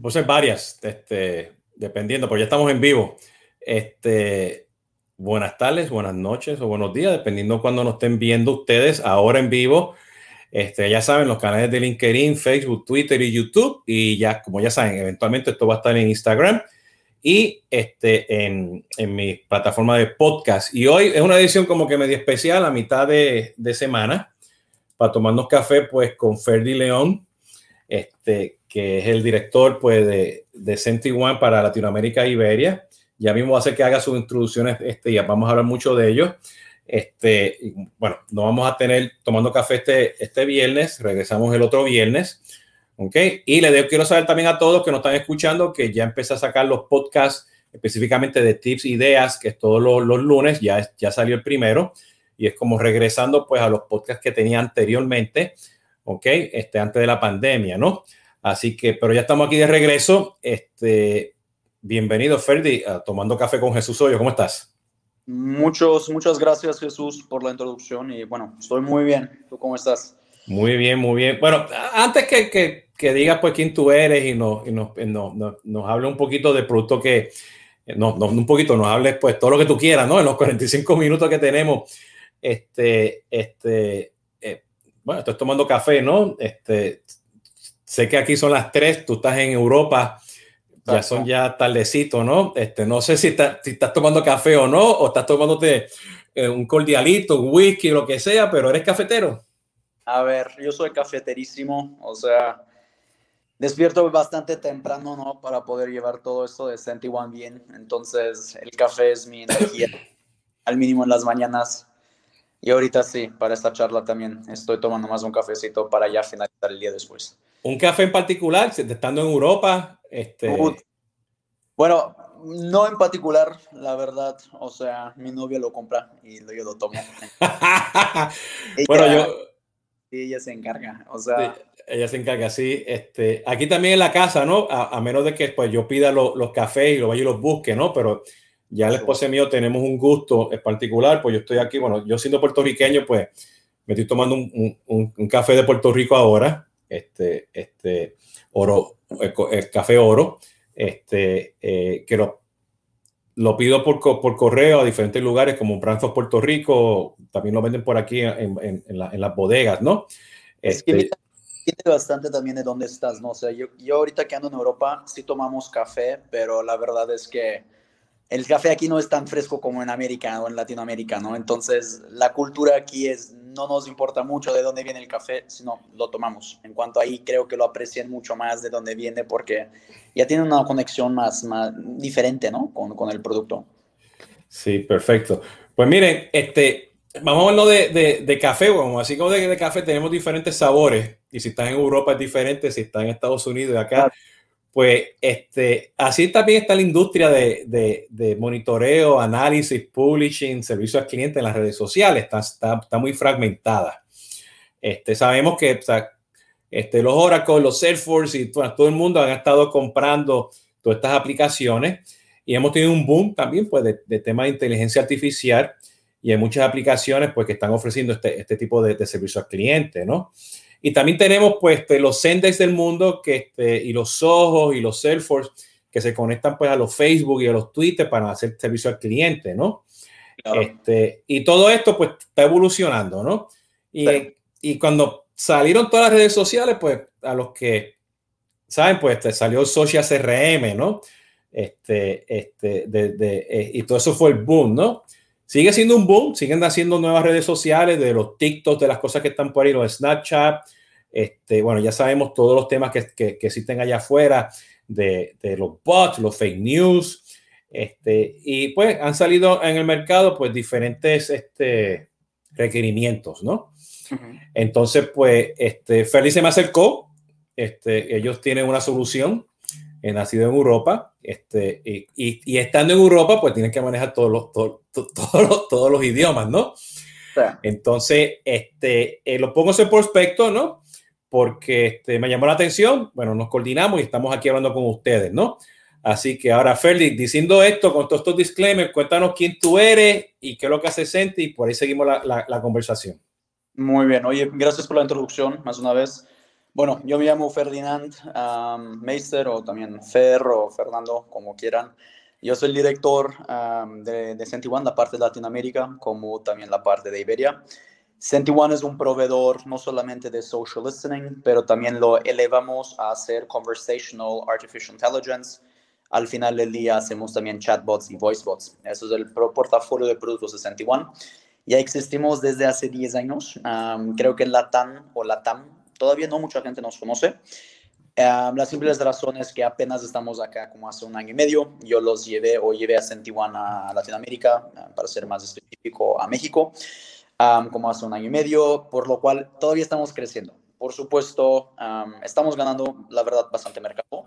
Puede ser varias, este, dependiendo, porque ya estamos en vivo. Este, buenas tardes, buenas noches o buenos días, dependiendo cuando nos estén viendo ustedes ahora en vivo. Este, ya saben, los canales de LinkedIn, Facebook, Twitter y YouTube. Y ya, como ya saben, eventualmente esto va a estar en Instagram y este, en, en mi plataforma de podcast. Y hoy es una edición como que medio especial a mitad de, de semana para tomarnos café pues con Ferdi León, este, que es el director pues de, de One para Latinoamérica e Iberia. Ya mismo va a que haga sus introducciones, este, ya vamos a hablar mucho de ellos. Este, bueno, nos vamos a tener tomando café este, este viernes, regresamos el otro viernes. ¿ok? Y le quiero saber también a todos que nos están escuchando que ya empecé a sacar los podcasts específicamente de tips, ideas, que es todos los, los, lunes, ya, ya salió el primero, y es como regresando pues a los podcasts que tenía anteriormente, ¿ok? Este, antes de la pandemia, ¿no? Así que, pero ya estamos aquí de regreso. Este, bienvenido, Ferdi, a Tomando Café con Jesús Hoyo. ¿Cómo estás? Muchos, muchas gracias, Jesús, por la introducción. Y bueno, estoy muy bien. ¿Tú cómo estás? Muy bien, muy bien. Bueno, antes que, que, que digas pues quién tú eres y nos, y nos, nos, nos, nos hable un poquito del producto que, no, no, un poquito, nos hables pues todo lo que tú quieras, ¿no? En los 45 minutos que tenemos, este, este, eh, bueno, estoy tomando café, ¿no? Este, sé que aquí son las 3, tú estás en Europa, ya son ya tardecito, ¿no? Este, no sé si, está, si estás tomando café o no, o estás tomándote eh, un cordialito, un whisky, lo que sea, pero eres cafetero. A ver, yo soy cafeterísimo, o sea, despierto bastante temprano, ¿no? Para poder llevar todo esto de Senti One bien. Entonces, el café es mi energía al mínimo en las mañanas. Y ahorita sí, para esta charla también estoy tomando más un cafecito para ya finalizar el día después. ¿Un café en particular, estando en Europa? Este... Bueno, no en particular, la verdad. O sea, mi novia lo compra y yo lo tomo. bueno, ella, yo... Ella se encarga, o sea... Sí, ella se encarga, sí. Este, aquí también en la casa, ¿no? A, a menos de que pues, yo pida lo, los cafés y lo vaya y los busque, ¿no? Pero ya el esposo mío tenemos un gusto en particular, pues yo estoy aquí, bueno, yo siendo puertorriqueño, pues me estoy tomando un, un, un café de Puerto Rico ahora, este, este, oro, el, el café oro, este, eh, que lo, lo pido por, por, correo a diferentes lugares como Branford, Puerto Rico, también lo venden por aquí en, en, en, la, en las bodegas, ¿no? Este, es que tiene bastante también de dónde estás, ¿no? O sea, yo, yo ahorita que ando en Europa sí tomamos café, pero la verdad es que el café aquí no es tan fresco como en América o en Latinoamérica, ¿no? Entonces, la cultura aquí es, no nos importa mucho de dónde viene el café, sino lo tomamos. En cuanto ahí, creo que lo aprecian mucho más de dónde viene porque ya tiene una conexión más, más diferente, ¿no? Con, con el producto. Sí, perfecto. Pues miren, este, vamos a hablar de, de, de, café, bueno, así como de, de, café tenemos diferentes sabores y si estás en Europa es diferente, si estás en Estados Unidos y acá. Claro pues este, así también está la industria de, de, monitoreo, análisis, publishing, servicio al cliente en las redes sociales. Está, está, muy fragmentada. Este, sabemos que este, los Oracle, los Salesforce y bueno, todo el mundo han estado comprando todas estas aplicaciones y hemos tenido un boom también pues, de, de tema de inteligencia artificial y hay muchas aplicaciones pues, que están ofreciendo este, este tipo de, de al cliente, ¿no? Y también tenemos pues los Sendex del mundo que, este, y los Ojos y los Salesforce que se conectan pues a los Facebook y a los Twitter para hacer servicio al cliente, ¿no? Claro. Este, y todo esto pues está evolucionando, ¿no? Y, sí. y cuando salieron todas las redes sociales, pues a los que saben, pues te salió Social CRM, ¿no? Este, este, de, de, eh, y todo eso fue el boom, ¿no? Sigue siendo un boom, siguen haciendo nuevas redes sociales, de los TikTok, de las cosas que están por ahí, los Snapchat. Este, bueno, ya sabemos todos los temas que, que, que existen allá afuera, de, de, los bots, los fake news. Este, y pues han salido en el mercado pues diferentes este, requerimientos, ¿no? Uh -huh. Entonces, pues, este, Feliz se me acercó. Este, ellos tienen una solución nacido en Europa, este, y, y, y, estando en Europa, pues tienen que manejar todos los, todo, todo, todos los, todos los idiomas, ¿no? Sí. Entonces, este, eh, lo pongo ese prospecto, ¿no? Porque este, me llamó la atención, bueno, nos coordinamos y estamos aquí hablando con ustedes, ¿no? Así que ahora, Félix, diciendo esto, con todos estos disclaimers, cuéntanos quién tú eres y qué es lo que hace Senti y por ahí seguimos la, la, la conversación. Muy bien, oye, gracias por la introducción, más una vez. Bueno, yo me llamo Ferdinand Meister o también Fer o Fernando, como quieran. Yo soy el director de, de One, la parte de Latinoamérica, como también la parte de Iberia. One es un proveedor no solamente de social listening, pero también lo elevamos a hacer conversational artificial intelligence. Al final del día hacemos también chatbots y voicebots. Eso es el portafolio de productos de One. Ya existimos desde hace 10 años. creo que Latam o Latam todavía no mucha gente nos conoce. Uh, la simple razón es que apenas estamos acá como hace un año y medio. Yo los llevé o llevé a Sentiwana a Latinoamérica, para ser más específico, a México, como hace un año y medio, por lo cual todavía estamos creciendo. Por supuesto, estamos ganando, la verdad, bastante mercado,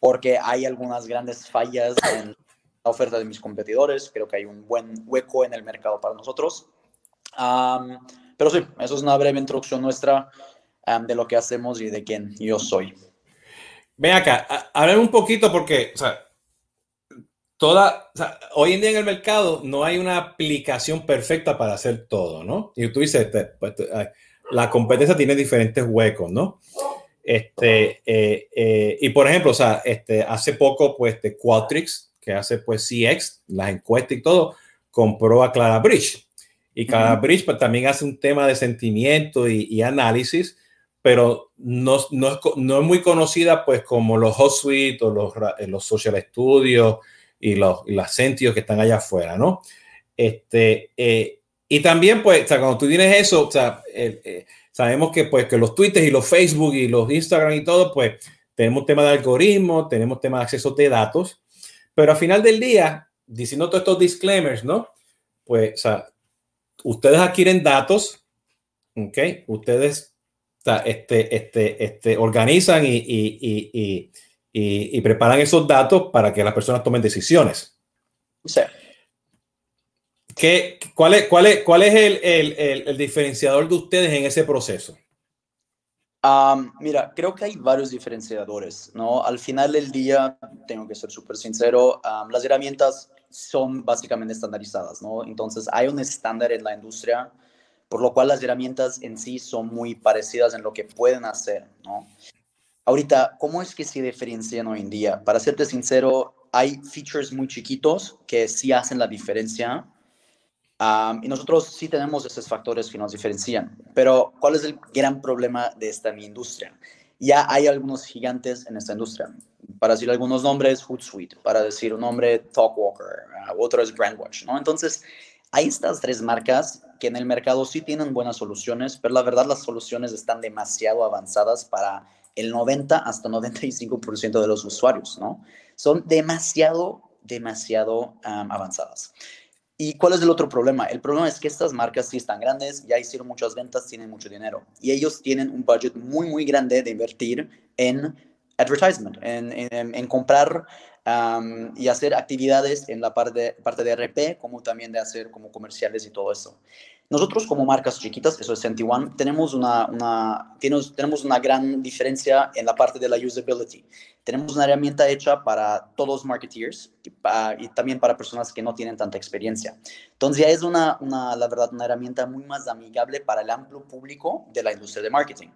porque hay algunas grandes fallas en la oferta de mis competidores. Creo que hay un buen hueco en el mercado para nosotros. pero sí, eso es una breve introducción nuestra de lo que hacemos y de quién yo soy. Ven acá, hablar un poquito porque, o sea, toda, o sea, hoy en día en el mercado no hay una aplicación perfecta para hacer todo, ¿no? Y tú dices, pues, la competencia tiene diferentes huecos, ¿no? Este, eh, eh, y por ejemplo, o sea, este, hace poco, pues, de Qualtrics, que hace, pues, CX, las encuestas y todo, compró a Clara Bridge. Y Clara Bridge, pues, también hace un tema de sentimiento y, y análisis pero no, no, es, no, es, muy conocida pues como los HotSuite o los, eh, los Social Studios y los, y los que están allá afuera, ¿no? Este, eh, y también pues, o sea, cuando tú tienes eso, o sea, eh, sabemos que pues que los Twitter y los Facebook y los Instagram y todo, pues tenemos tema de algoritmo, tenemos tema de acceso de datos, pero al final del día, diciendo todos estos disclaimers, ¿no? Pues, o sea, ustedes adquieren datos, ¿ok? Ustedes este, este, este, organizan y, y, y, y, preparan esos datos para que las personas tomen decisiones. Sí. ¿Qué, cuál, es, cuál, es, ¿Cuál es el, el, el, diferenciador de ustedes en ese proceso? mira, creo que hay varios diferenciadores, ¿no? Al final del día, tengo que ser súper sincero, las herramientas son básicamente estandarizadas, ¿no? Entonces, hay un estándar en la industria por lo cual las herramientas en sí son muy parecidas en lo que pueden hacer, ¿no? Ahorita, ¿cómo es que se diferencian hoy en día? Para serte sincero, hay features muy chiquitos que sí hacen la diferencia y nosotros sí tenemos esos factores que nos diferencian. Pero, ¿cuál es el gran problema de esta mi industria? Ya hay algunos gigantes en esta industria. Para decir algunos nombres, Hootsuite. Para decir un nombre, Talkwalker. Uh, otro es Brandwatch, ¿no? Entonces, hay estas tres marcas que en el mercado sí tienen buenas soluciones, pero la verdad las soluciones están demasiado avanzadas para el 90 hasta 95% de los usuarios, ¿no? Son demasiado, demasiado avanzadas. ¿Y cuál es el otro problema? El problema es que estas marcas sí están grandes, ya hicieron muchas ventas, tienen mucho dinero y ellos tienen un budget muy, muy grande de invertir en advertisement, en, en, en comprar y hacer actividades en la parte, parte de RP, como también de hacer como comerciales y todo eso. Nosotros como marcas chiquitas, eso es Senti One, tenemos una, una, tenemos, una gran diferencia en la parte de la usability. Tenemos una herramienta hecha para todos los marketeers y, también para personas que no tienen tanta experiencia. Entonces ya es una, una, la verdad, una herramienta muy más amigable para el amplio público de la industria de marketing.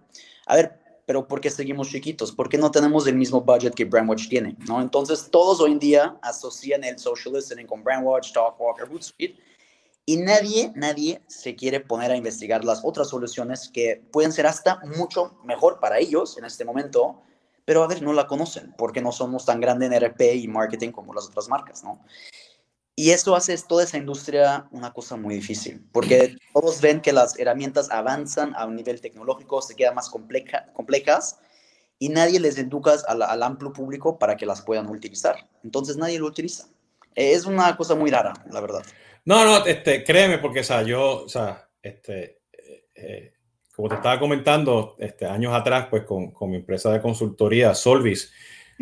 A ver, pero ¿por qué seguimos chiquitos? ¿Por qué no tenemos el mismo budget que Brandwatch tiene? ¿no? Entonces, todos hoy en día asocian el social listening con Brandwatch, Talkwalker, Hootsuite, y nadie, nadie se quiere poner a investigar las otras soluciones que pueden ser hasta mucho mejor para ellos en este momento, pero a ver, no la conocen porque no somos tan grandes en RP y marketing como las otras marcas, ¿no? Y eso hace toda esa industria una cosa muy difícil, porque todos ven que las herramientas avanzan a un nivel tecnológico, se quedan más compleja, complejas y nadie les educa al, al, amplio público para que las puedan utilizar. Entonces nadie lo utiliza. Es una cosa muy rara, la verdad. No, no, este, créeme, porque o sea, yo, o sea, este, eh, como te estaba comentando, este, años atrás, pues con, con mi empresa de consultoría, Solvis,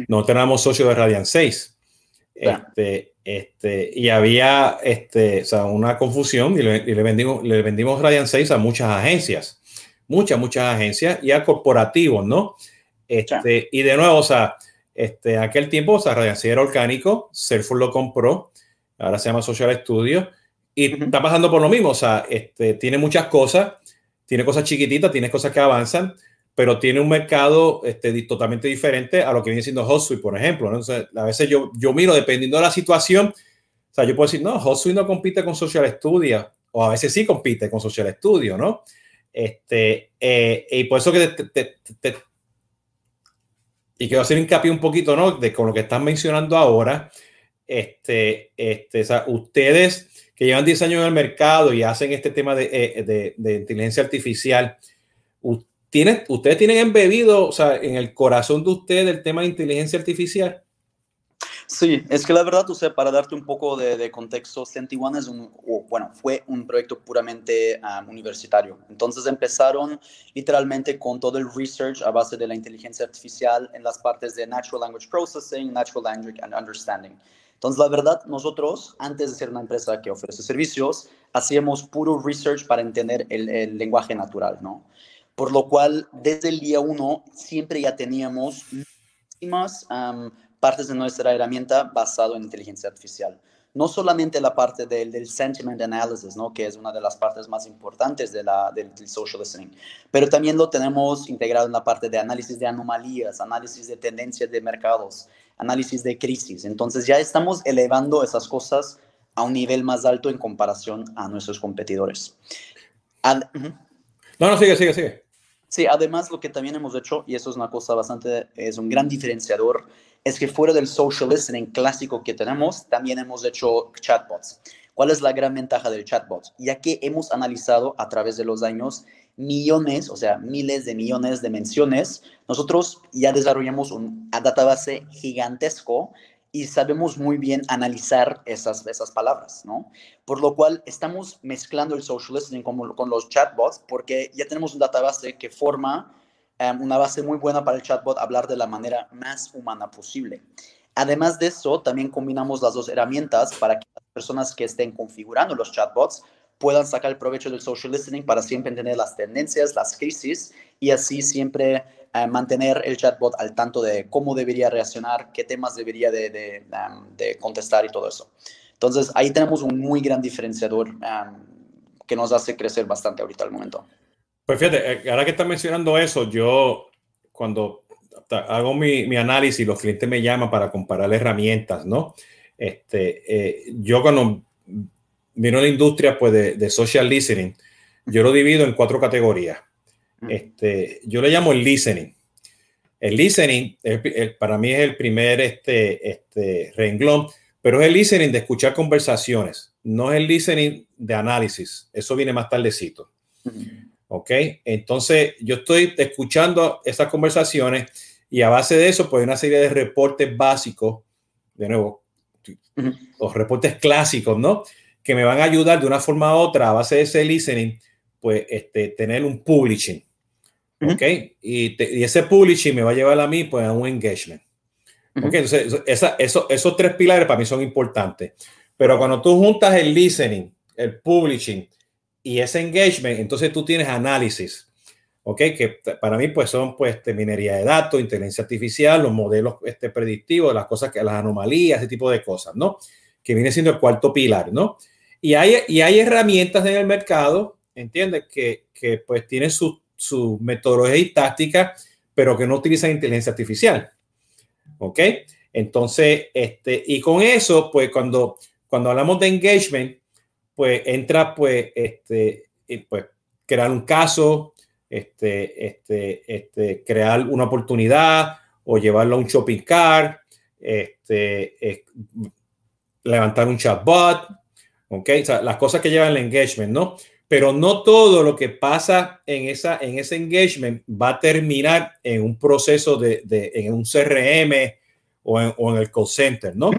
no teníamos socio de Radiant 6. Este, este, y había este, o sea, una confusión y le, le, vendimos, le vendimos Radiant 6 a muchas agencias, muchas, muchas agencias y a corporativos, ¿no? Este, Y de nuevo, o sea, este, aquel tiempo, o sea, Radiant 6 era orgánico, Salesforce lo compró, ahora se llama Social Studio y está pasando por lo mismo, o sea, este, tiene muchas cosas, tiene cosas chiquititas, tiene cosas que avanzan, pero tiene un mercado este, totalmente diferente a lo que viene siendo HotSuite, por ejemplo. Entonces, a veces yo, yo miro, dependiendo de la situación, o sea, yo puedo decir, no, HotSuite no compite con Social Studio, o a veces sí compite con Social Studio, ¿no? Este, eh, y por eso que te, y quiero hacer hincapié un poquito, ¿no? De con lo que están mencionando ahora, este, este, o sea, ustedes que llevan 10 años en el mercado y hacen este tema de, eh, de, de inteligencia artificial, ¿ustedes tienen embebido, o sea, en el corazón de ustedes el tema de inteligencia artificial? Sí, es que la verdad, o sea, para darte un poco de, de contexto, One es un, bueno, fue un proyecto puramente um, universitario. Entonces empezaron literalmente con todo el research a base de la inteligencia artificial en las partes de Natural Language Processing, Natural Language and Understanding. Entonces, la verdad, nosotros, antes de ser una empresa que ofrece servicios, hacíamos puro research para entender el, el lenguaje natural, ¿no? Por lo cual, desde el día uno, siempre ya teníamos muchísimas partes de nuestra herramienta basado en inteligencia artificial. No solamente la parte del, del, sentiment analysis, ¿no? que es una de las partes más importantes de la, del, social listening, pero también lo tenemos integrado en la parte de análisis de anomalías, análisis de tendencias de mercados, análisis de crisis. Entonces ya estamos elevando esas cosas a un nivel más alto en comparación a nuestros competidores. No, no, sigue, sigue, sigue. Sí, además lo que también hemos hecho, y eso es una cosa bastante, es un gran diferenciador, es que fuera del social listening clásico que tenemos, también hemos hecho chatbots. ¿Cuál es la gran ventaja del chatbot? Ya que hemos analizado a través de los años millones, o sea, miles de millones de menciones, nosotros ya desarrollamos un database gigantesco y sabemos muy bien analizar esas, esas palabras, ¿no? Por lo cual estamos mezclando el social listening con, con los chatbots porque ya tenemos un database que forma Em, una base muy buena para el chatbot hablar de la manera más humana posible. Además de eso, también combinamos las dos herramientas para que las personas que estén configurando los chatbots puedan sacar provecho del social listening para siempre entender las tendencias, las crisis y así siempre eh, mantener el chatbot al tanto de cómo debería reaccionar, qué temas debería de, de, em, de contestar y todo eso. Entonces, ahí tenemos un muy gran diferenciador em, que nos hace crecer bastante ahorita al momento. Pues fíjate, eh, ahora que estás mencionando eso, yo cuando hago mi, mi, análisis, los clientes me llaman para comparar herramientas, ¿no? Este, eh, yo cuando vino la industria pues, de, de, social listening, yo lo divido en cuatro categorías. Mm. Este, yo le llamo el listening. El listening para mí es el primer este, este renglón, pero es el listening de escuchar conversaciones, no es el listening de análisis. Eso viene más tardecito. Mm. ¿Ok? Entonces, yo estoy escuchando esas conversaciones y a base de eso, pues hay una serie de reportes básicos, de nuevo, los reportes clásicos, ¿no? Que me van a ayudar de una forma u otra, a base de ese listening, pues este, tener un publishing. ¿Ok? y, ese publishing me va a llevar a mí, pues, a un engagement. ¿Ok? Entonces, esa, eso, esos tres pilares para mí son importantes. Pero cuando tú juntas el listening, el publishing y ese engagement, entonces tú tienes análisis, ¿ok? Que para mí pues son pues este, minería de datos, inteligencia artificial, los modelos este, predictivos, las cosas que las anomalías, ese tipo de cosas, ¿no? Que viene siendo el cuarto pilar, ¿no? Y hay, y hay herramientas en el mercado, ¿entiendes? Que, que pues tienen su, su metodología y táctica, pero que no utilizan inteligencia artificial, ¿ok? Entonces, este, y con eso, pues cuando, cuando hablamos de engagement, pues entra pues, este, pues crear un caso, este, este, este, crear una oportunidad o llevarlo a un shopping cart, este, levantar un chatbot, ¿ok? O sea, las cosas que llevan el engagement, ¿no? Pero no todo lo que pasa en, esa, en ese engagement va a terminar en un proceso de, de en un CRM o en, o en el call center, ¿no?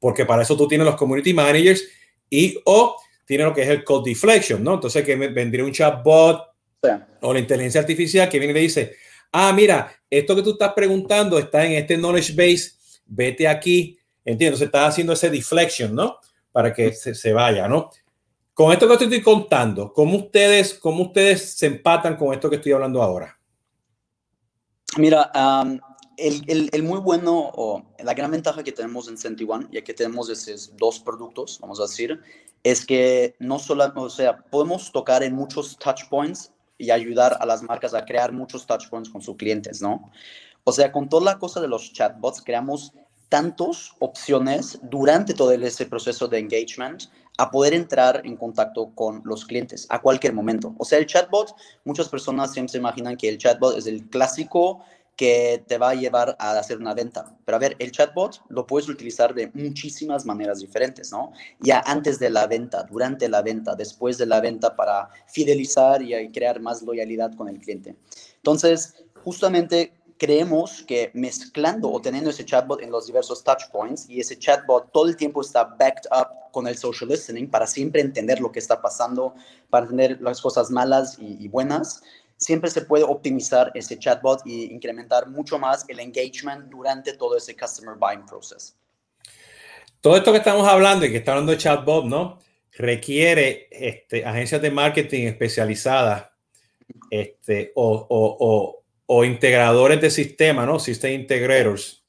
Porque para eso tú tienes los community managers y o tiene lo que es el code deflection, ¿no? Entonces que vendría un chatbot o la inteligencia artificial que viene y le dice, ah, mira, esto que tú estás preguntando está en este knowledge base, vete aquí, entiendo, se está haciendo ese deflection, ¿no? Para que se, se, vaya, ¿no? Con esto que estoy contando, ¿cómo ustedes, cómo ustedes se empatan con esto que estoy hablando ahora? Mira, el, el, muy bueno o la gran ventaja que tenemos en One, ya que tenemos esos dos productos, vamos a decir, es que no solo, o sea, podemos tocar en muchos touch points y ayudar a las marcas a crear muchos touchpoints con sus clientes, ¿no? O sea, con toda la cosa de los chatbots, creamos tantas opciones durante todo ese proceso de engagement a poder entrar en contacto con los clientes a cualquier momento. O sea, el chatbot, muchas personas siempre se imaginan que el chatbot es el clásico que te va a llevar a hacer una venta. Pero a ver, el chatbot lo puedes utilizar de muchísimas maneras diferentes, ¿no? Ya antes de la venta, durante la venta, después de la venta para fidelizar y crear más loyalidad con el cliente. Entonces, justamente creemos que mezclando o teniendo ese chatbot en los diversos touchpoints y ese chatbot todo el tiempo está backed up con el social listening para siempre entender lo que está pasando, para entender las cosas malas y, buenas, siempre se puede optimizar ese chatbot y incrementar mucho más el engagement durante todo ese customer buying process. Todo esto que estamos hablando y que está hablando de chatbot, ¿no? Requiere este, agencias de marketing especializadas este, o, o o integradores de sistema, ¿no? System integrators,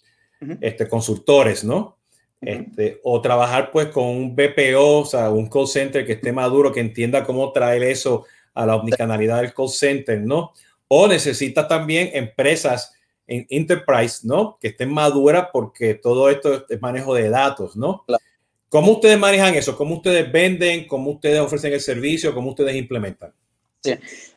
este, consultores, ¿no? Este, o trabajar pues con un BPO, o sea, un call center que esté maduro, que entienda cómo traer eso a la omnicanalidad del call center, ¿no? O necesita también empresas en enterprise, ¿no? Que estén maduras porque todo esto es manejo de datos, ¿no? ¿Cómo ustedes manejan eso? ¿Cómo ustedes venden? ¿Cómo ustedes ofrecen el servicio? ¿Cómo ustedes implementan? Sí,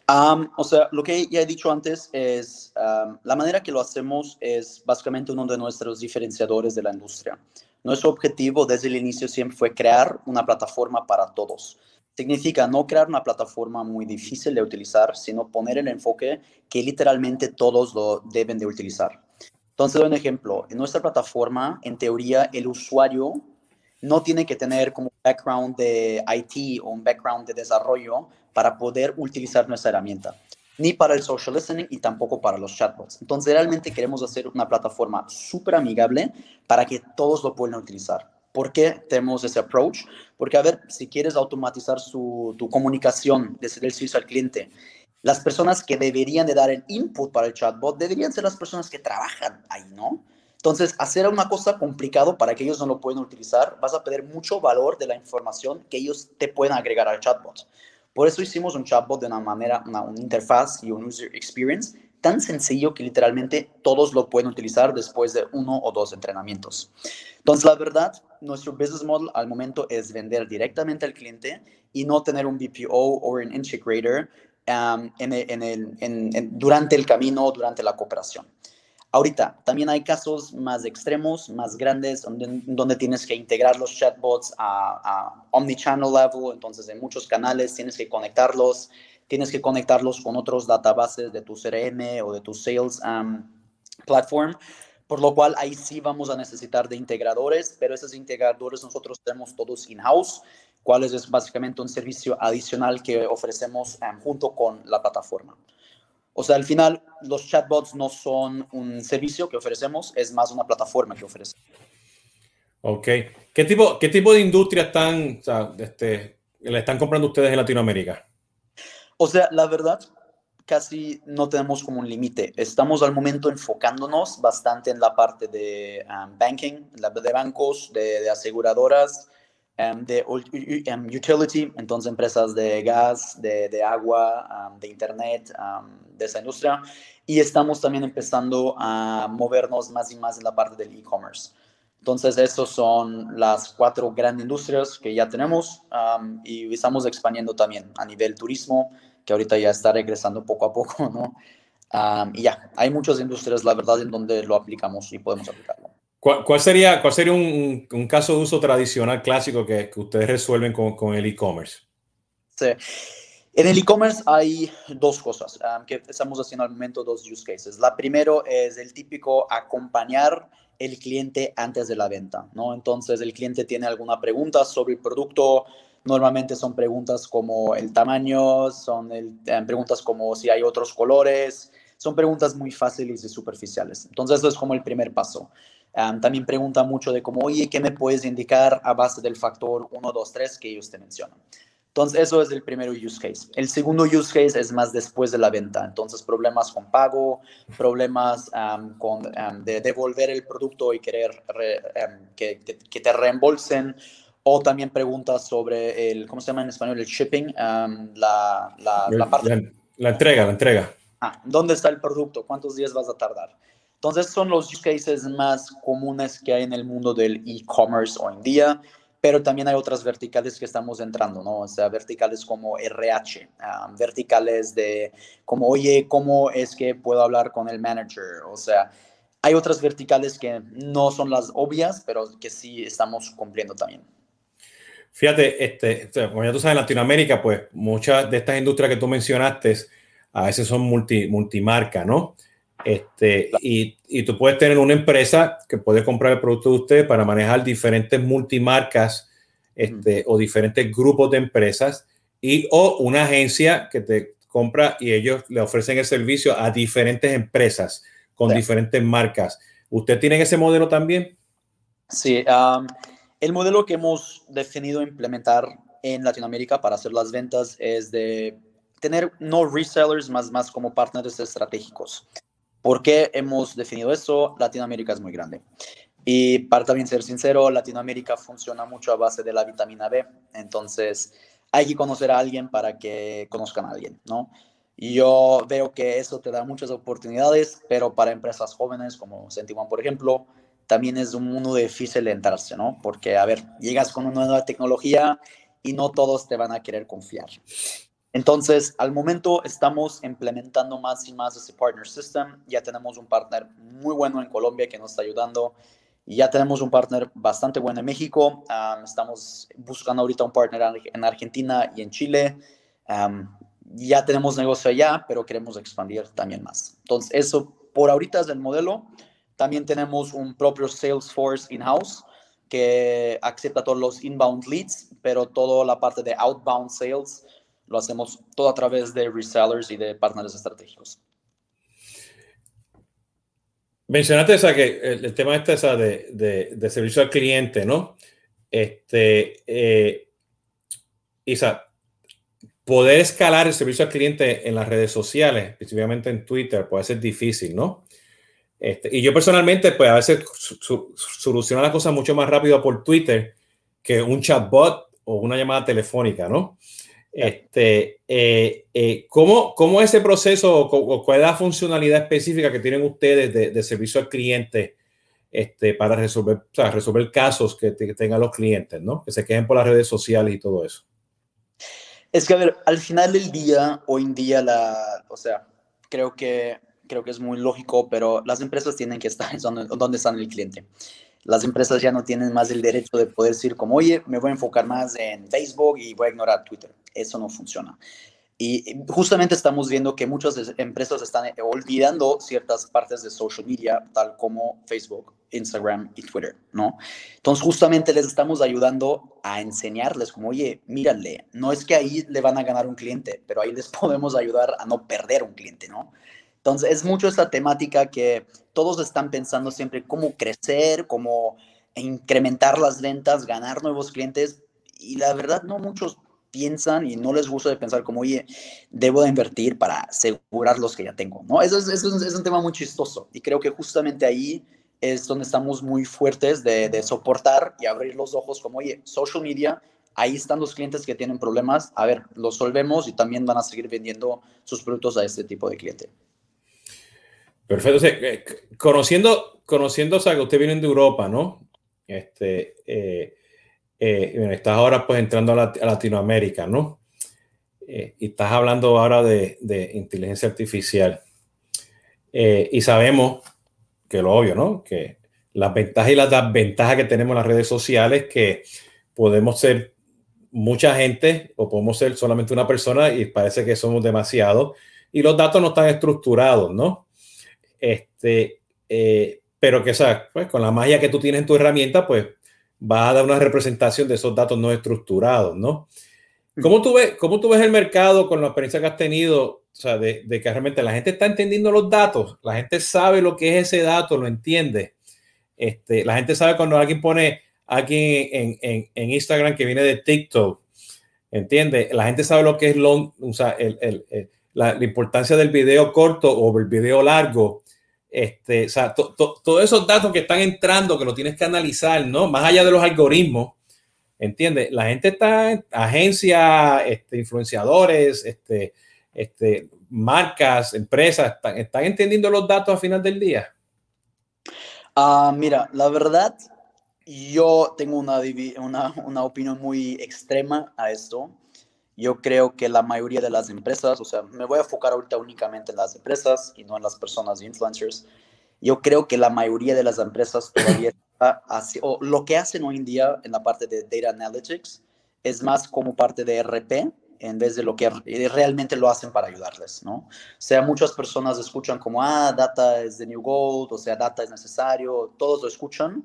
o sea, lo que ya he dicho antes es, la manera que lo hacemos es básicamente uno de nuestros diferenciadores de la industria. Nuestro objetivo desde el inicio siempre fue crear una plataforma para todos. Significa no crear una plataforma muy difícil de utilizar, sino poner el enfoque que literalmente todos lo deben de utilizar. Entonces, doy un ejemplo. En nuestra plataforma, en teoría, el usuario no tiene que tener como background de IT o un background de desarrollo para poder utilizar nuestra herramienta, ni para el social listening y tampoco para los chatbots. Entonces, realmente queremos hacer una plataforma súper amigable para que todos lo puedan utilizar. ¿Por qué tenemos ese approach? Porque, a ver, si quieres automatizar su, tu comunicación desde el servicio al cliente, las personas que deberían de dar el input para el chatbot deberían ser las personas que trabajan ahí, ¿no? Entonces, hacer una cosa complicado para que ellos no lo puedan utilizar, vas a perder mucho valor de la información que ellos te pueden agregar al chatbot. Por eso hicimos un chatbot de una manera, una, interfaz y un user experience tan sencillo que literalmente todos lo pueden utilizar después de uno o dos entrenamientos. Entonces, la verdad, nuestro business model al momento es vender directamente al cliente y no tener un BPO o un integrator um, en en durante el camino, durante la cooperación. Ahorita, también hay casos más extremos, más grandes, donde, tienes que integrar los chatbots a, omnichannel level, entonces en muchos canales tienes que conectarlos, tienes que conectarlos con otros databases de tu CRM o de tu sales um, platform, por lo cual ahí sí vamos a necesitar de integradores, pero esos integradores nosotros tenemos todos in-house, cuál es básicamente un servicio adicional que ofrecemos um, junto con la plataforma. O sea, al final los chatbots no son un servicio que ofrecemos, es más una plataforma que ofrecemos. Ok. ¿Qué tipo, qué tipo de industria están, este, le están comprando ustedes en Latinoamérica? O sea, la verdad, casi no tenemos como un límite. Estamos al momento enfocándonos bastante en la parte de um, banking, de bancos, de aseguradoras, Em, de um, utility, entonces empresas de gas, de, de agua, de internet, de esa industria. Y estamos también empezando a movernos más y más en la parte del e-commerce. Entonces, esas son las cuatro grandes industrias que ya tenemos y estamos expandiendo también a nivel turismo, que ahorita ya está regresando poco a poco, ¿no? y ya, hay muchas industrias, la verdad, en donde lo aplicamos y podemos aplicarlo. ¿Cuál, sería, cuál sería un, un, caso de uso tradicional clásico que, que ustedes resuelven con, con el e-commerce? Sí. En el e-commerce hay dos cosas um, que estamos haciendo al momento, dos use cases. La primero es el típico acompañar el cliente antes de la venta, ¿no? Entonces, el cliente tiene alguna pregunta sobre el producto, normalmente son preguntas como el tamaño, son el, um, preguntas como si hay otros colores, son preguntas muy fáciles y superficiales. Entonces, eso es como el primer paso también pregunta mucho de cómo, oye, ¿qué me puedes indicar a base del factor 1, 2, 3 que ellos te mencionan? Entonces, eso es el primer use case. El segundo use case es más después de la venta. Entonces, problemas con pago, problemas con, de devolver el producto y querer que, que, te reembolsen, o también preguntas sobre el, ¿cómo se llama en español? El shipping, la, la, la, parte La entrega, la entrega. Ah, ¿dónde está el producto? ¿Cuántos días vas a tardar? Entonces son los use cases más comunes que hay en el mundo del e-commerce hoy en día, pero también hay otras verticales que estamos entrando, ¿no? O sea, verticales como RH, ah, verticales de como, oye, ¿cómo es que puedo hablar con el manager? O sea, hay otras verticales que no son las obvias, pero que sí estamos cumpliendo también. Fíjate, este, como ya tú sabes, en Latinoamérica, pues muchas de estas industrias que tú mencionaste a veces son multi, multimarca, ¿no? Este, y, y, tú puedes tener una empresa que puede comprar el producto de usted para manejar diferentes multimarcas este, o diferentes grupos de empresas y o una agencia que te compra y ellos le ofrecen el servicio a diferentes empresas con diferentes marcas. ¿Usted tiene ese modelo también? Sí, el modelo que hemos definido implementar en Latinoamérica para hacer las ventas es de tener no resellers, más, más como partners estratégicos. ¿Por qué hemos definido eso? Latinoamérica es muy grande. Y para también ser sincero, Latinoamérica funciona mucho a base de la vitamina B. Entonces, hay que conocer a alguien para que conozcan a alguien, ¿no? Y yo veo que eso te da muchas oportunidades, pero para empresas jóvenes como Sentiwan, por ejemplo, también es un mundo difícil entrarse, ¿no? Porque, a ver, llegas con una nueva tecnología y no todos te van a querer confiar. Entonces, al momento estamos implementando más y más ese partner system. Ya tenemos un partner muy bueno en Colombia que nos está ayudando. Ya tenemos un partner bastante bueno en México. estamos buscando ahorita un partner en Argentina y en Chile. ya tenemos negocio allá, pero queremos expandir también más. Entonces, eso por ahorita es el modelo. También tenemos un propio Salesforce in-house que acepta todos los inbound leads, pero toda la parte de outbound sales lo hacemos todo a través de resellers y de partners estratégicos. Mencionaste esa que el, tema este esa de, de, servicio al cliente, ¿no? Este, eh, Isa, poder escalar el servicio al cliente en las redes sociales, específicamente en Twitter, puede ser difícil, ¿no? Este, y yo personalmente, pues a veces solucionar las cosas mucho más rápido por Twitter que un chatbot o una llamada telefónica, ¿no? Este, eh, eh, ¿cómo, ¿Cómo ese proceso o cuál es la funcionalidad específica que tienen ustedes de, servicio al cliente este, para resolver, o sea, resolver casos que, tengan los clientes, ¿no? Que se queden por las redes sociales y todo eso. Es que, a ver, al final del día, hoy en día, la, o sea, creo que, creo que es muy lógico, pero las empresas tienen que estar donde, donde están el cliente las empresas ya no tienen más el derecho de poder decir como, oye, me voy a enfocar más en Facebook y voy a ignorar Twitter. Eso no funciona. Y justamente estamos viendo que muchas empresas están olvidando ciertas partes de social media, tal como Facebook, Instagram y Twitter, ¿no? Entonces, justamente les estamos ayudando a enseñarles como, oye, mírale, no es que ahí le van a ganar un cliente, pero ahí les podemos ayudar a no perder un cliente, ¿no? Entonces, es mucho esta temática que todos están pensando siempre cómo crecer, cómo incrementar las ventas, ganar nuevos clientes. Y la verdad, no muchos piensan y no les gusta de pensar como, oye, debo de invertir para asegurar los que ya tengo, ¿no? Eso es, eso es un tema muy chistoso y creo que justamente ahí es donde estamos muy fuertes de, de, soportar y abrir los ojos como, oye, social media, ahí están los clientes que tienen problemas, a ver, los solvemos y también van a seguir vendiendo sus productos a este tipo de cliente. Perfecto. Eh, conociendo, conociendo, o sea, que usted viene de Europa, ¿no? Este, eh, eh, estás ahora pues entrando a, Latinoamérica, ¿no? y estás hablando ahora de, inteligencia artificial. y sabemos que lo obvio, ¿no? Que las ventajas y las desventajas que tenemos en las redes sociales, que podemos ser mucha gente o podemos ser solamente una persona y parece que somos demasiado. Y los datos no están estructurados, ¿no? Este, eh, pero que, sea, pues con la magia que tú tienes en tu herramienta, pues va a dar una representación de esos datos no estructurados, ¿no? ¿Cómo tú ves, cómo tú ves el mercado con la experiencia que has tenido? O sea, de, que realmente la gente está entendiendo los datos, la gente sabe lo que es ese dato, lo entiende. Este, la gente sabe cuando alguien pone aquí en, en, en Instagram que viene de TikTok, ¿entiende? La gente sabe lo que es long, o sea, el, el, la, la, importancia del video corto o el video largo este, o sea, todos esos datos que están entrando, que lo tienes que analizar, ¿no? Más allá de los algoritmos, ¿entiendes? La gente está, agencias, este, influenciadores, este, este, marcas, empresas, están, entendiendo los datos al final del día? Ah, mira, la verdad, yo tengo una, una, una opinión muy extrema a esto. Yo creo que la mayoría de las empresas, o sea, me voy a enfocar ahorita únicamente en las empresas y no en las personas influencers. Yo creo que la mayoría de las empresas todavía así, o lo que hacen hoy en día en la parte de data analytics es más como parte de RP en vez de lo que realmente lo hacen para ayudarles, ¿no? O sea, muchas personas escuchan como, ah, data es the new gold, o sea, data es necesario, todos lo escuchan,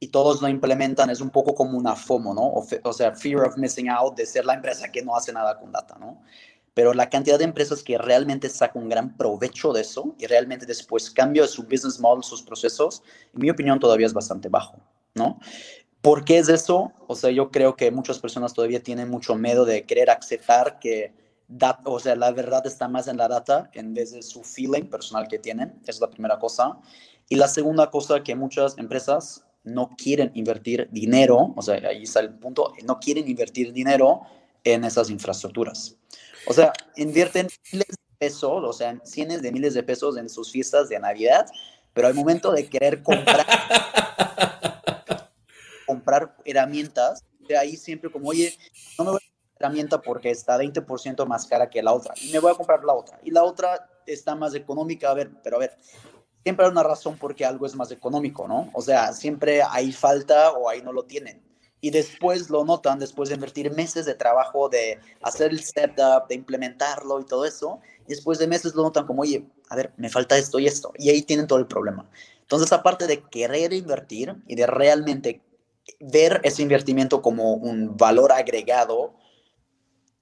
y todos lo implementan, es un poco como una FOMO, ¿no? O, sea, fear of missing out, de ser la empresa que no hace nada con data, ¿no? Pero la cantidad de empresas que realmente sacan un gran provecho de eso y realmente después cambia su business model, sus procesos, en mi opinión todavía es bastante bajo, ¿no? ¿Por qué es eso? O sea, yo creo que muchas personas todavía tienen mucho miedo de querer aceptar que o sea, la verdad está más en la data en vez de su feeling personal que tienen. Esa es la primera cosa. Y la segunda cosa que muchas empresas no quieren invertir dinero, o sea, ahí está el punto, no quieren invertir dinero en esas infraestructuras. O sea, invierten miles de pesos, o sea, cientos de miles de pesos en sus fiestas de Navidad, pero al momento de querer comprar, comprar herramientas, de ahí siempre como, oye, no me voy a comprar herramienta porque está 20% más cara que la otra, y me voy a comprar la otra, y la otra está más económica, a ver, pero a ver, siempre hay una razón por qué algo es más económico, ¿no? O sea, siempre hay falta o ahí no lo tienen. Y después lo notan, después de invertir meses de trabajo, de hacer el setup, de implementarlo y todo eso. Y después de meses lo notan como, oye, a ver, me falta esto y esto. Y ahí tienen todo el problema. Entonces, aparte de querer invertir y de realmente ver ese invertimiento como un valor agregado,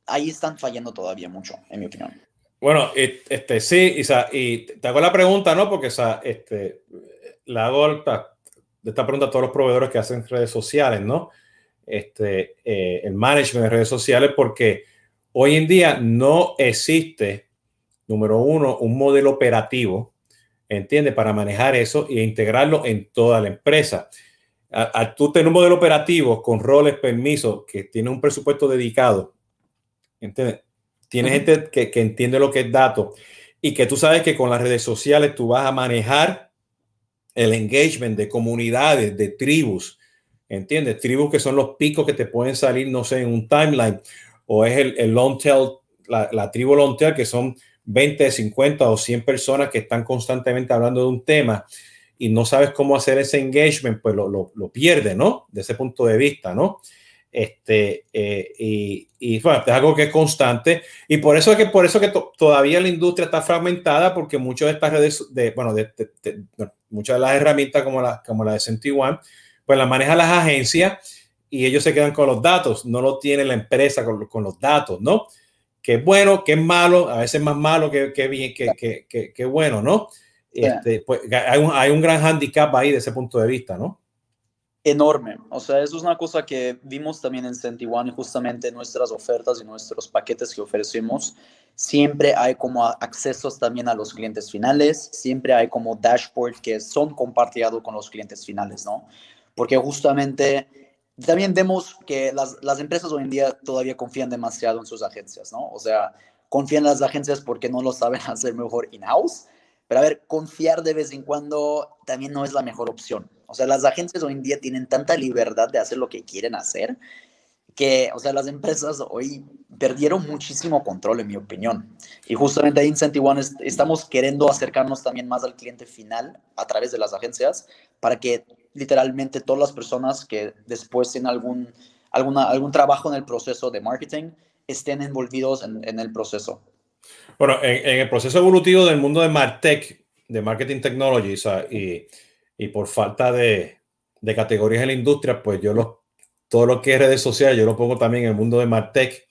ahí están fallando todavía mucho, en mi opinión. Bueno, este, sí, y te hago la pregunta, ¿no? Porque este, la hago esta, esta pregunta a todos los proveedores que hacen redes sociales, ¿no? Este, eh, el management de redes sociales, porque hoy en día no existe, número uno, un modelo operativo, ¿entiendes? Para manejar eso e integrarlo en toda la empresa. Tú tener un modelo operativo con roles, permisos, que tiene un presupuesto dedicado, ¿entiendes? Tienes gente que, entiende lo que es dato y que tú sabes que con las redes sociales tú vas a manejar el engagement de comunidades, de tribus, ¿entiendes? Tribus que son los picos que te pueden salir, no sé, en un timeline, o es el, long tail, la, tribu long tail, que son 20, 50 o 100 personas que están constantemente hablando de un tema y no sabes cómo hacer ese engagement, pues lo, lo, lo pierdes, ¿no? De ese punto de vista, ¿no? Este, eh, y, y bueno, es algo que es constante. Y por eso es que, por eso que todavía la industria está fragmentada, porque muchas de estas redes, de, bueno, de, muchas de las herramientas como la, como la de One pues las manejan las agencias y ellos se quedan con los datos, no lo tiene la empresa con, con los datos, ¿no? Que es bueno, que es malo, a veces más malo que, que bien, que, que, que, bueno, ¿no? Este, pues hay un, hay un gran handicap ahí de ese punto de vista, ¿no? Enorme. O sea, eso es una cosa que vimos también en y justamente nuestras ofertas y nuestros paquetes que ofrecemos. Siempre hay como accesos también a los clientes finales, siempre hay como dashboards que son compartidos con los clientes finales, ¿no? Porque justamente también vemos que las, las empresas hoy en día todavía confían demasiado en sus agencias, ¿no? O sea, confían en las agencias porque no lo saben hacer mejor in-house. Pero a ver, confiar de vez en cuando también no es la mejor opción. O sea, las agencias hoy en día tienen tanta libertad de hacer lo que quieren hacer que, o sea, las empresas hoy perdieron muchísimo control, en mi opinión. Y justamente ahí en One estamos queriendo acercarnos también más al cliente final a través de las agencias para que literalmente todas las personas que después tienen algún, alguna, algún trabajo en el proceso de marketing estén envolvidos en, el proceso. Bueno, en, el proceso evolutivo del mundo de Martech, de Marketing Technology, y y por falta de, de categorías en la industria, pues yo los, todo lo que es redes sociales, yo lo pongo también en el mundo de Martech,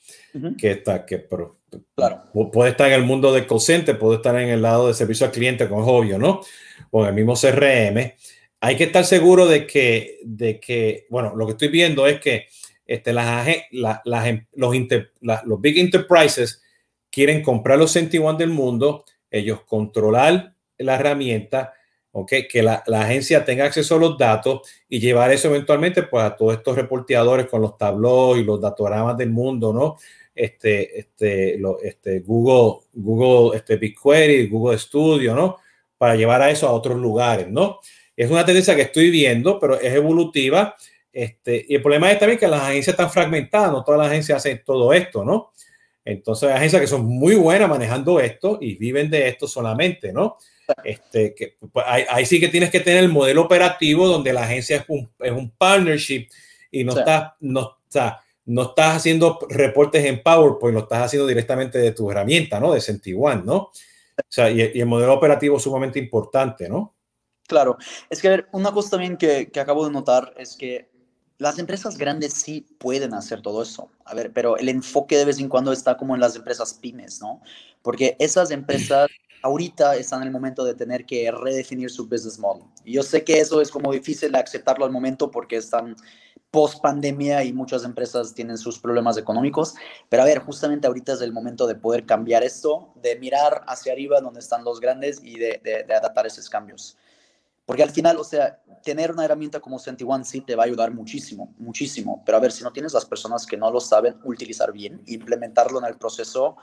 que está, que pero, claro. puede estar en el mundo de cocente, puede estar en el lado de servicio al cliente, como es obvio, ¿no? O en el mismo CRM. Hay que estar seguro de que, de que bueno, lo que estoy viendo es que este, las, las, em, los, los big enterprises quieren comprar los 21 del mundo, ellos controlar la herramienta, que la, agencia tenga acceso a los datos y llevar eso eventualmente pues, a todos estos reporteadores con los tabloides y los datogramas del mundo, ¿no? este, este, este, Google, Google este, BigQuery, Google Studio, ¿no? Para llevar a eso a otros lugares, ¿no? Es una tendencia que estoy viendo, pero es evolutiva. Este, y el problema es también que las agencias están fragmentadas, no todas las agencias hacen todo esto, ¿no? Entonces hay agencias que son muy buenas manejando esto y viven de esto solamente, ¿no? Este, que, pues, ahí, sí que tienes que tener el modelo operativo donde la agencia es un, es un partnership y no, estás, no, o sea, no estás haciendo reportes en PowerPoint, lo estás haciendo directamente de tu herramienta, ¿no? De Sentiguan, ¿no? O sea, y, y, el modelo operativo es sumamente importante, ¿no? Claro, es que una cosa también que, que acabo de notar es que las empresas grandes sí pueden hacer todo eso. A ver, pero el enfoque de vez en cuando está como en las empresas pymes, ¿no? Porque esas empresas ahorita están en el momento de tener que redefinir su business model. Y yo sé que eso es como difícil aceptarlo al momento porque están post pandemia y muchas empresas tienen sus problemas económicos. Pero a ver, justamente ahorita es el momento de poder cambiar esto, de mirar hacia arriba donde están los grandes y de, de, de adaptar esos cambios. Porque al final, o sea, tener una herramienta como One sí te va a ayudar muchísimo, muchísimo. Pero a ver, si no tienes las personas que no lo saben utilizar bien, implementarlo en el proceso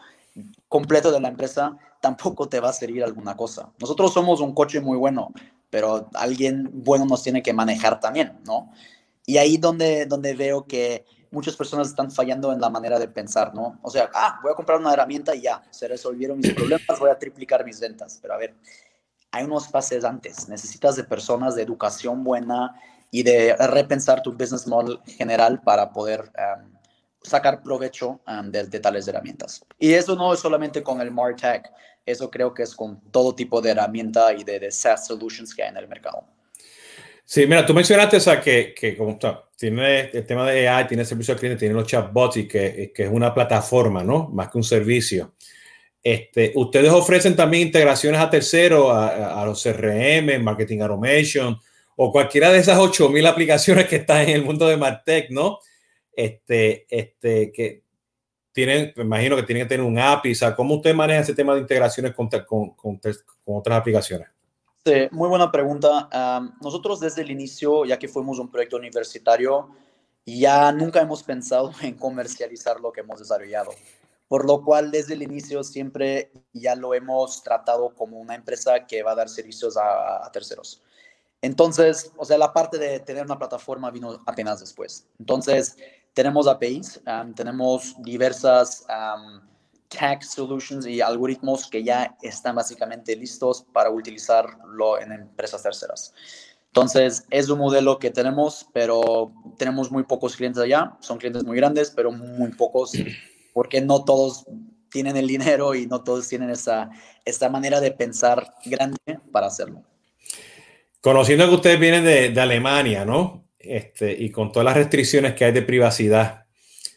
completo de la empresa, tampoco te va a servir alguna cosa. Nosotros somos un coche muy bueno, pero alguien bueno nos tiene que manejar también, ¿no? Y ahí donde, donde veo que muchas personas están fallando en la manera de pensar, ¿no? O sea, ah, voy a comprar una herramienta y ya, se resolvieron mis problemas, voy a triplicar mis ventas. Pero a ver, hay unos pases antes. Necesitas de personas de educación buena y de repensar tu business model general para poder um, sacar provecho um, de, de, tales herramientas. Y eso no es solamente con el MarTech, eso creo que es con todo tipo de herramienta y de, de SaaS solutions que hay en el mercado. Sí, mira, tú mencionaste o que, que como está, tiene el tema de AI, tiene servicio al cliente, tiene los chatbots y que, que es una plataforma, ¿no? Más que un servicio. Este, ustedes ofrecen también integraciones a terceros, a, a, los CRM, Marketing Automation o cualquiera de esas 8000 aplicaciones que están en el mundo de Martech, ¿no? Este, este, que tienen, me imagino que tienen que tener un API, o sea, ¿cómo usted maneja ese tema de integraciones con, con, con, con otras aplicaciones? Sí, muy buena pregunta. Um, nosotros desde el inicio, ya que fuimos un proyecto universitario, ya nunca hemos pensado en comercializar lo que hemos desarrollado por lo cual desde el inicio siempre ya lo hemos tratado como una empresa que va a dar servicios a, terceros. Entonces, o sea, la parte de tener una plataforma vino apenas después. Entonces, tenemos APIs, um, tenemos diversas um, solutions y algoritmos que ya están básicamente listos para utilizarlo en empresas terceras. Entonces, es un modelo que tenemos, pero tenemos muy pocos clientes allá. Son clientes muy grandes, pero muy pocos porque no todos tienen el dinero y no todos tienen esa, esta manera de pensar grande para hacerlo. Conociendo que ustedes vienen de, de Alemania, ¿no? Este, y con todas las restricciones que hay de privacidad.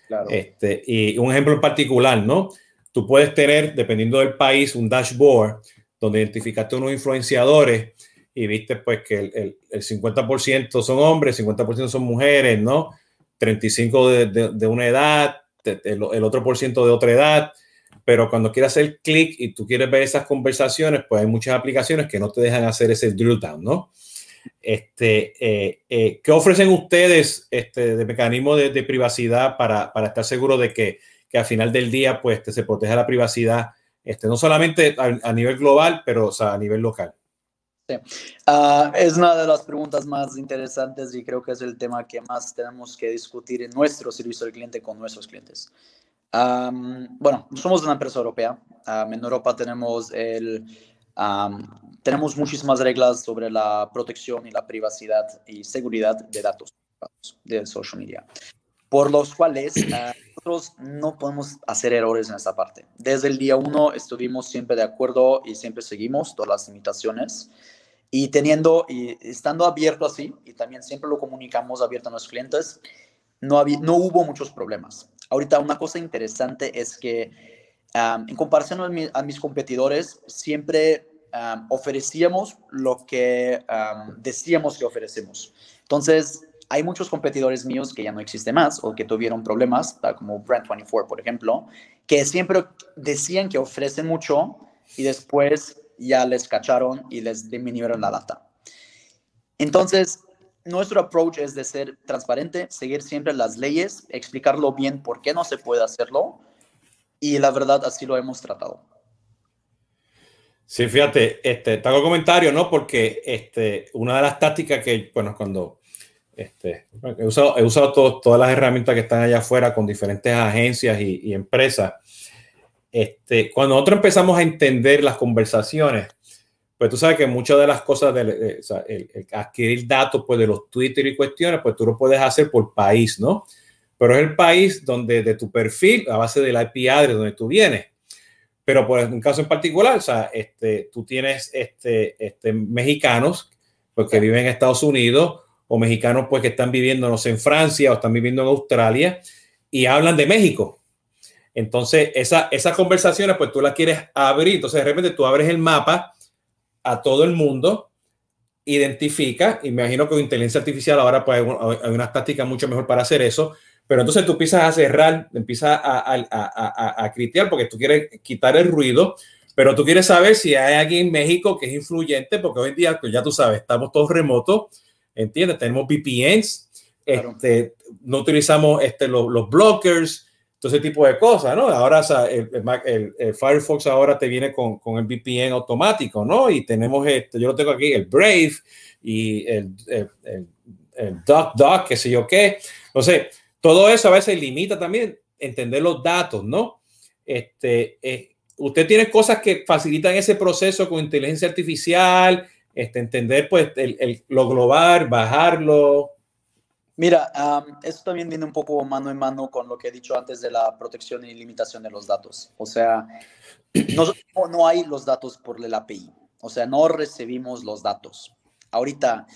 Claro. Este, y un ejemplo en particular, ¿no? Tú puedes tener, dependiendo del país, un dashboard donde identificaste unos influenciadores y viste pues que el, el, el 50% son hombres, 50% son mujeres, ¿no? 35 de, de, de una edad, el, el, otro por ciento de otra edad, pero cuando quieres hacer clic y tú quieres ver esas conversaciones, pues hay muchas aplicaciones que no te dejan hacer ese drill down, ¿no? Este, eh, eh, ¿Qué ofrecen ustedes este, de mecanismo de, de privacidad para, para, estar seguro de que, que, al final del día pues, te, se proteja la privacidad, este, no solamente a, nivel global, pero o a nivel local? Sí. Uh, es una de las preguntas más interesantes y creo que es el tema que más tenemos que discutir en nuestro servicio al cliente con nuestros clientes. Um, bueno, somos una empresa europea. Um, en Europa tenemos, el, tenemos muchísimas reglas sobre la protección y la privacidad y seguridad de datos de social media, por los cuales uh, nosotros no podemos hacer errores en esta parte. Desde el día uno estuvimos siempre de acuerdo y siempre seguimos todas las limitaciones. Y teniendo y estando abierto así, y también siempre lo comunicamos abierto a nuestros clientes, no, había, no hubo muchos problemas. Ahorita una cosa interesante es que um, en comparación a, mi, a, mis competidores, siempre um, ofrecíamos lo que um, decíamos que ofrecemos. Entonces, hay muchos competidores míos que ya no existen más o que tuvieron problemas, como Brand24, por ejemplo, que siempre decían que ofrecen mucho y después ya les cacharon y les disminuyeron la data. Entonces, nuestro approach es de ser transparente, seguir siempre las leyes, explicarlo bien por qué no se puede hacerlo y la verdad así lo hemos tratado. Sí, fíjate, este, te hago comentario, ¿no? Porque este, una de las tácticas que, bueno, cuando este, he usado, he usado todas las herramientas que están allá afuera con diferentes agencias y, empresas, este, cuando nosotros empezamos a entender las conversaciones, pues tú sabes que muchas de las cosas, de, adquirir datos pues, de los Twitter y cuestiones, pues tú lo puedes hacer por país, ¿no? Pero es el país donde de tu perfil, a base del IP address donde tú vienes. Pero por un caso en particular, o sea, este, tú tienes este, este, mexicanos pues, que viven en Estados Unidos o mexicanos pues, que están viviendo, no sé, en Francia o están viviendo en Australia y hablan de México. Entonces, esa, esas conversaciones, pues tú las quieres abrir. Entonces, de repente tú abres el mapa a todo el mundo, identifica, y me imagino que con inteligencia artificial ahora pues hay una táctica mucho mejor para hacer eso, pero entonces tú empiezas a cerrar, empiezas a, a, a, a, criticar porque tú quieres quitar el ruido, pero tú quieres saber si hay alguien en México que es influyente, porque hoy en día, pues ya tú sabes, estamos todos remotos, ¿entiendes? Tenemos VPNs, este, no utilizamos este, los, los, blockers, todo ese tipo de cosas, ¿no? Ahora el, Firefox ahora te viene con, con, el VPN automático, ¿no? Y tenemos, este, yo lo tengo aquí, el Brave y el, el, el, el qué sé yo qué. Entonces, todo eso a veces limita también entender los datos, ¿no? Este, eh, usted tiene cosas que facilitan ese proceso con inteligencia artificial, este, entender pues el, lo global, bajarlo. Mira, eso también viene un poco mano en mano con lo que he dicho antes de la protección y limitación de los datos. O sea, no, no hay los datos por el API. O sea, no recibimos los datos. Ahorita,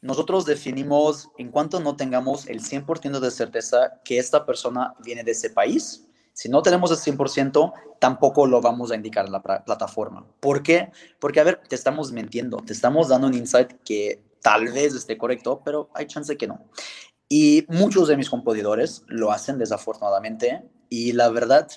nosotros definimos en cuanto no tengamos el 100% de certeza que esta persona viene de ese país. Si no tenemos el 100%, tampoco lo vamos a indicar en la plataforma. ¿Por qué? Porque, a ver, te estamos mintiendo, te estamos dando un insight que tal vez esté correcto, pero hay chance que no. Y muchos de mis competidores lo hacen desafortunadamente y la verdad,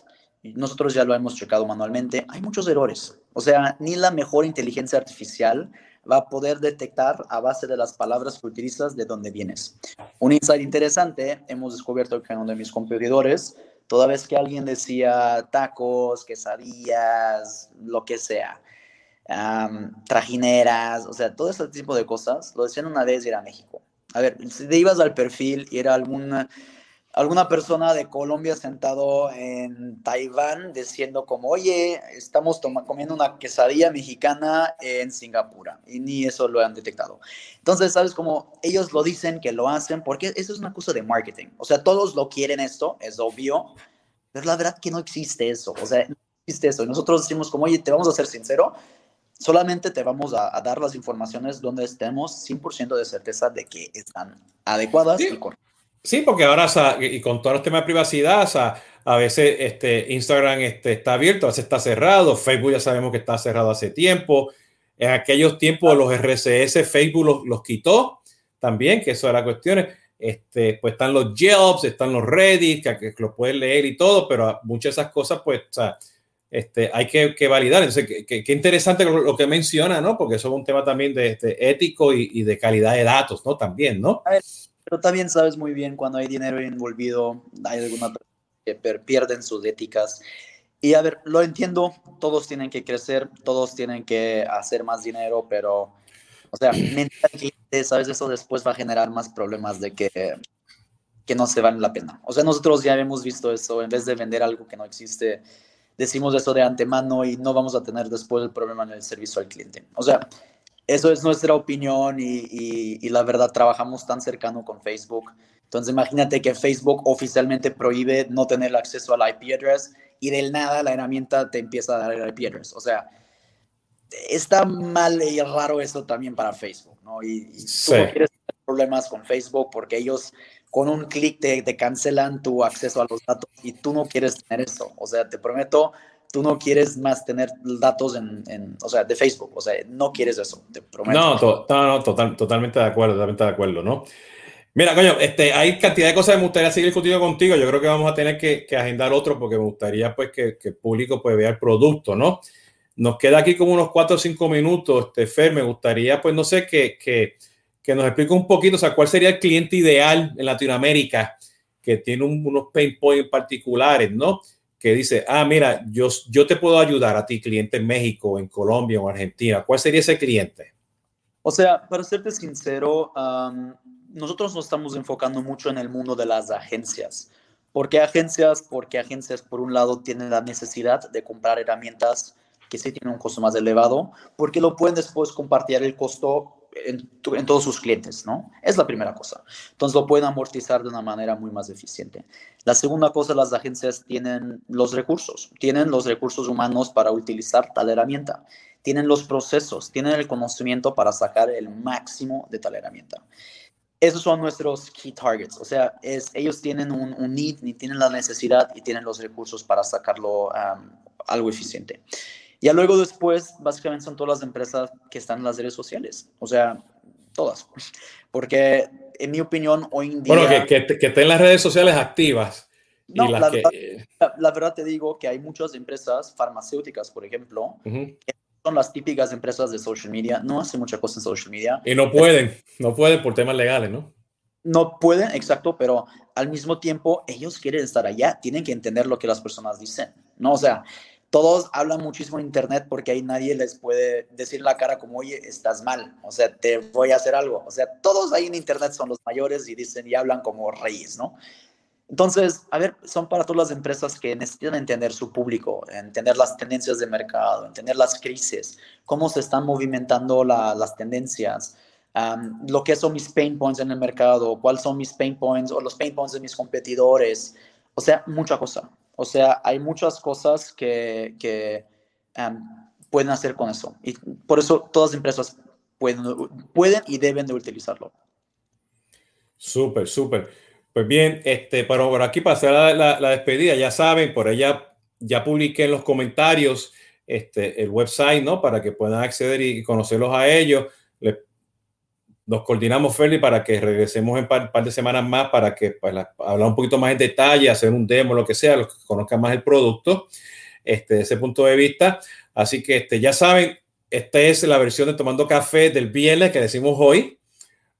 nosotros ya lo hemos checado manualmente, hay muchos errores. O sea, ni la mejor inteligencia artificial va a poder detectar a base de las palabras que utilizas de dónde vienes. Un insight interesante, hemos descubierto que uno de mis competidores, toda vez que alguien decía tacos, quesadillas, lo que sea, trajineras, o sea, todo ese tipo de cosas, lo decían una vez y era México. A ver, si te ibas al perfil y era alguna alguna persona de Colombia sentado en Taiwán diciendo como, oye, estamos comiendo una quesadilla mexicana en Singapur y ni eso lo han detectado. Entonces, ¿sabes cómo ellos lo dicen que lo hacen? Porque eso es una cosa de marketing. O sea, todos lo quieren esto, es obvio, pero la verdad que no existe eso. O sea, no existe eso. Y nosotros decimos como, oye, te vamos a ser sincero, solamente te vamos a, dar las informaciones donde estemos 100% de certeza de que están adecuadas y correctas. Sí, porque ahora, y con todos los temas de privacidad, a veces este, Instagram este, está abierto, a veces está cerrado, Facebook ya sabemos que está cerrado hace tiempo. En aquellos tiempos los RCS Facebook los, quitó también, que eso era cuestión. Este, pues están los Jobs, están los Reddit, que, que los pueden leer y todo, pero muchas de esas cosas, pues, o sea, este, hay que, que validar. Entonces, qué interesante lo, que menciona, ¿no? Porque eso es un tema también de, este, ético y, y, de calidad de datos, ¿no? También, ¿no? Pero también sabes muy bien cuando hay dinero envolvido, hay alguna que pierden sus éticas. Y a ver, lo entiendo, todos tienen que crecer, todos tienen que hacer más dinero, pero, o sea, mentalmente, sabes, eso después va a generar más problemas de que, que no se vale la pena. O sea, nosotros ya hemos visto eso, en vez de vender algo que no existe, decimos eso de antemano y no vamos a tener después el problema en el servicio al cliente. O sea, eso es nuestra opinión y, la verdad trabajamos tan cercano con Facebook. Entonces imagínate que Facebook oficialmente prohíbe no tener acceso al IP address y del nada la herramienta te empieza a dar el IP address. O sea, está mal y raro eso también para Facebook, ¿no? Y, tú no quieres problemas con Facebook porque ellos con un clic te, te cancelan tu acceso a los datos y tú no quieres tener eso. O sea, te prometo, tú no quieres más tener datos en, en, o sea, de Facebook, o sea, no quieres eso, te prometo. No, no, total, totalmente de acuerdo, totalmente de acuerdo, ¿no? Mira, coño, este, hay cantidad de cosas que me gustaría seguir discutiendo contigo. Yo creo que vamos a tener que, que agendar otro porque me gustaría pues que, que, el público pues vea el producto, ¿no? Nos queda aquí como unos cuatro o cinco minutos, este, Fer, me gustaría pues no sé, que, que, que nos explique un poquito, o sea, cuál sería el cliente ideal en Latinoamérica que tiene unos pain points particulares, ¿no? que dice, ah, mira, yo, yo te puedo ayudar a ti, cliente en México, en Colombia o Argentina? ¿Cuál sería ese cliente? O sea, para serte sincero, nosotros nos estamos enfocando mucho en el mundo de las agencias. ¿Por qué agencias? Porque agencias, por un lado, tienen la necesidad de comprar herramientas que sí tienen un costo más elevado, porque lo pueden después compartir el costo en, todos sus clientes, ¿no? Es la primera cosa. Entonces lo pueden amortizar de una manera muy más eficiente. La segunda cosa, las agencias tienen los recursos, tienen los recursos humanos para utilizar tal herramienta, tienen los procesos, tienen el conocimiento para sacar el máximo de tal herramienta. Esos son nuestros key targets, o sea, ellos tienen un, un need, tienen la necesidad y tienen los recursos para sacarlo algo eficiente. Ya luego después, básicamente son todas las empresas que están en las redes sociales, o sea, todas. Porque en mi opinión, hoy en día... Bueno, que, que, que estén las redes sociales activas. No, la, verdad, la, verdad, te digo que hay muchas empresas farmacéuticas, por ejemplo, que son las típicas empresas de social media, no hacen mucha cosa en social media. Y no pueden, no pueden por temas legales, ¿no? No pueden, exacto, pero al mismo tiempo ellos quieren estar allá, tienen que entender lo que las personas dicen, ¿no? O sea, todos hablan muchísimo en internet porque ahí nadie les puede decir la cara como, oye, estás mal, o sea, te voy a hacer algo. O sea, todos ahí en internet son los mayores y dicen y hablan como reyes, ¿no? Entonces, a ver, son para todas las empresas que necesitan entender su público, entender las tendencias de mercado, entender las crisis, cómo se están movimentando las tendencias, lo que son mis pain points en el mercado, cuáles son mis pain points o los pain points de mis competidores. O sea, mucha cosa. O sea, hay muchas cosas que, que pueden hacer con eso. Y por eso todas las empresas pueden, pueden y deben de utilizarlo. Súper, súper. Pues bien, este, para por aquí pasar la, la, despedida, ya saben, por allá ya publiqué en los comentarios este, el website, ¿no? Para que puedan acceder y conocerlos a ellos. Nos coordinamos, Feli, para que regresemos en un par, de semanas más para que para pues, hablar un poquito más en detalle, hacer un demo, lo que sea, los que conozcan más el producto, este, ese punto de vista. Así que este, ya saben, esta es la versión de Tomando Café del viernes que decimos hoy.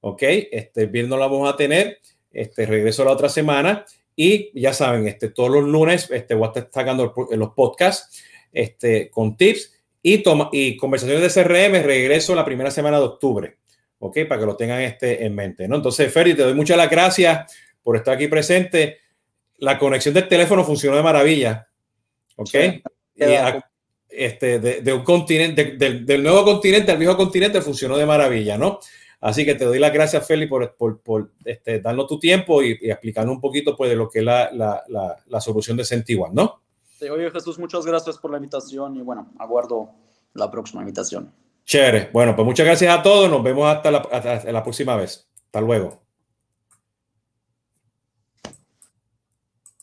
Ok, este viernes lo vamos a tener. Este regreso la otra semana. Y ya saben, este, todos los lunes este, voy a estar sacando los podcasts este, con tips y, toma, y conversaciones de CRM. Regreso la primera semana de octubre. ¿Ok? Para que lo tengan este en mente, ¿no? Entonces, Ferry, te doy muchas las gracias por estar aquí presente. La conexión del teléfono funcionó de maravilla, ¿ok? este, de, un continente, del nuevo continente al viejo continente funcionó de maravilla, ¿no? Así que te doy las gracias, Feli, por, por, por este, darnos tu tiempo y, y, explicarnos un poquito pues, de lo que es la, la, la, la solución de Sentiguan, ¿no? Sí, oye, Jesús, muchas gracias por la invitación y bueno, aguardo la próxima invitación. Chévere. Bueno, pues muchas gracias a todos. Nos vemos hasta la, hasta la próxima vez. Hasta luego.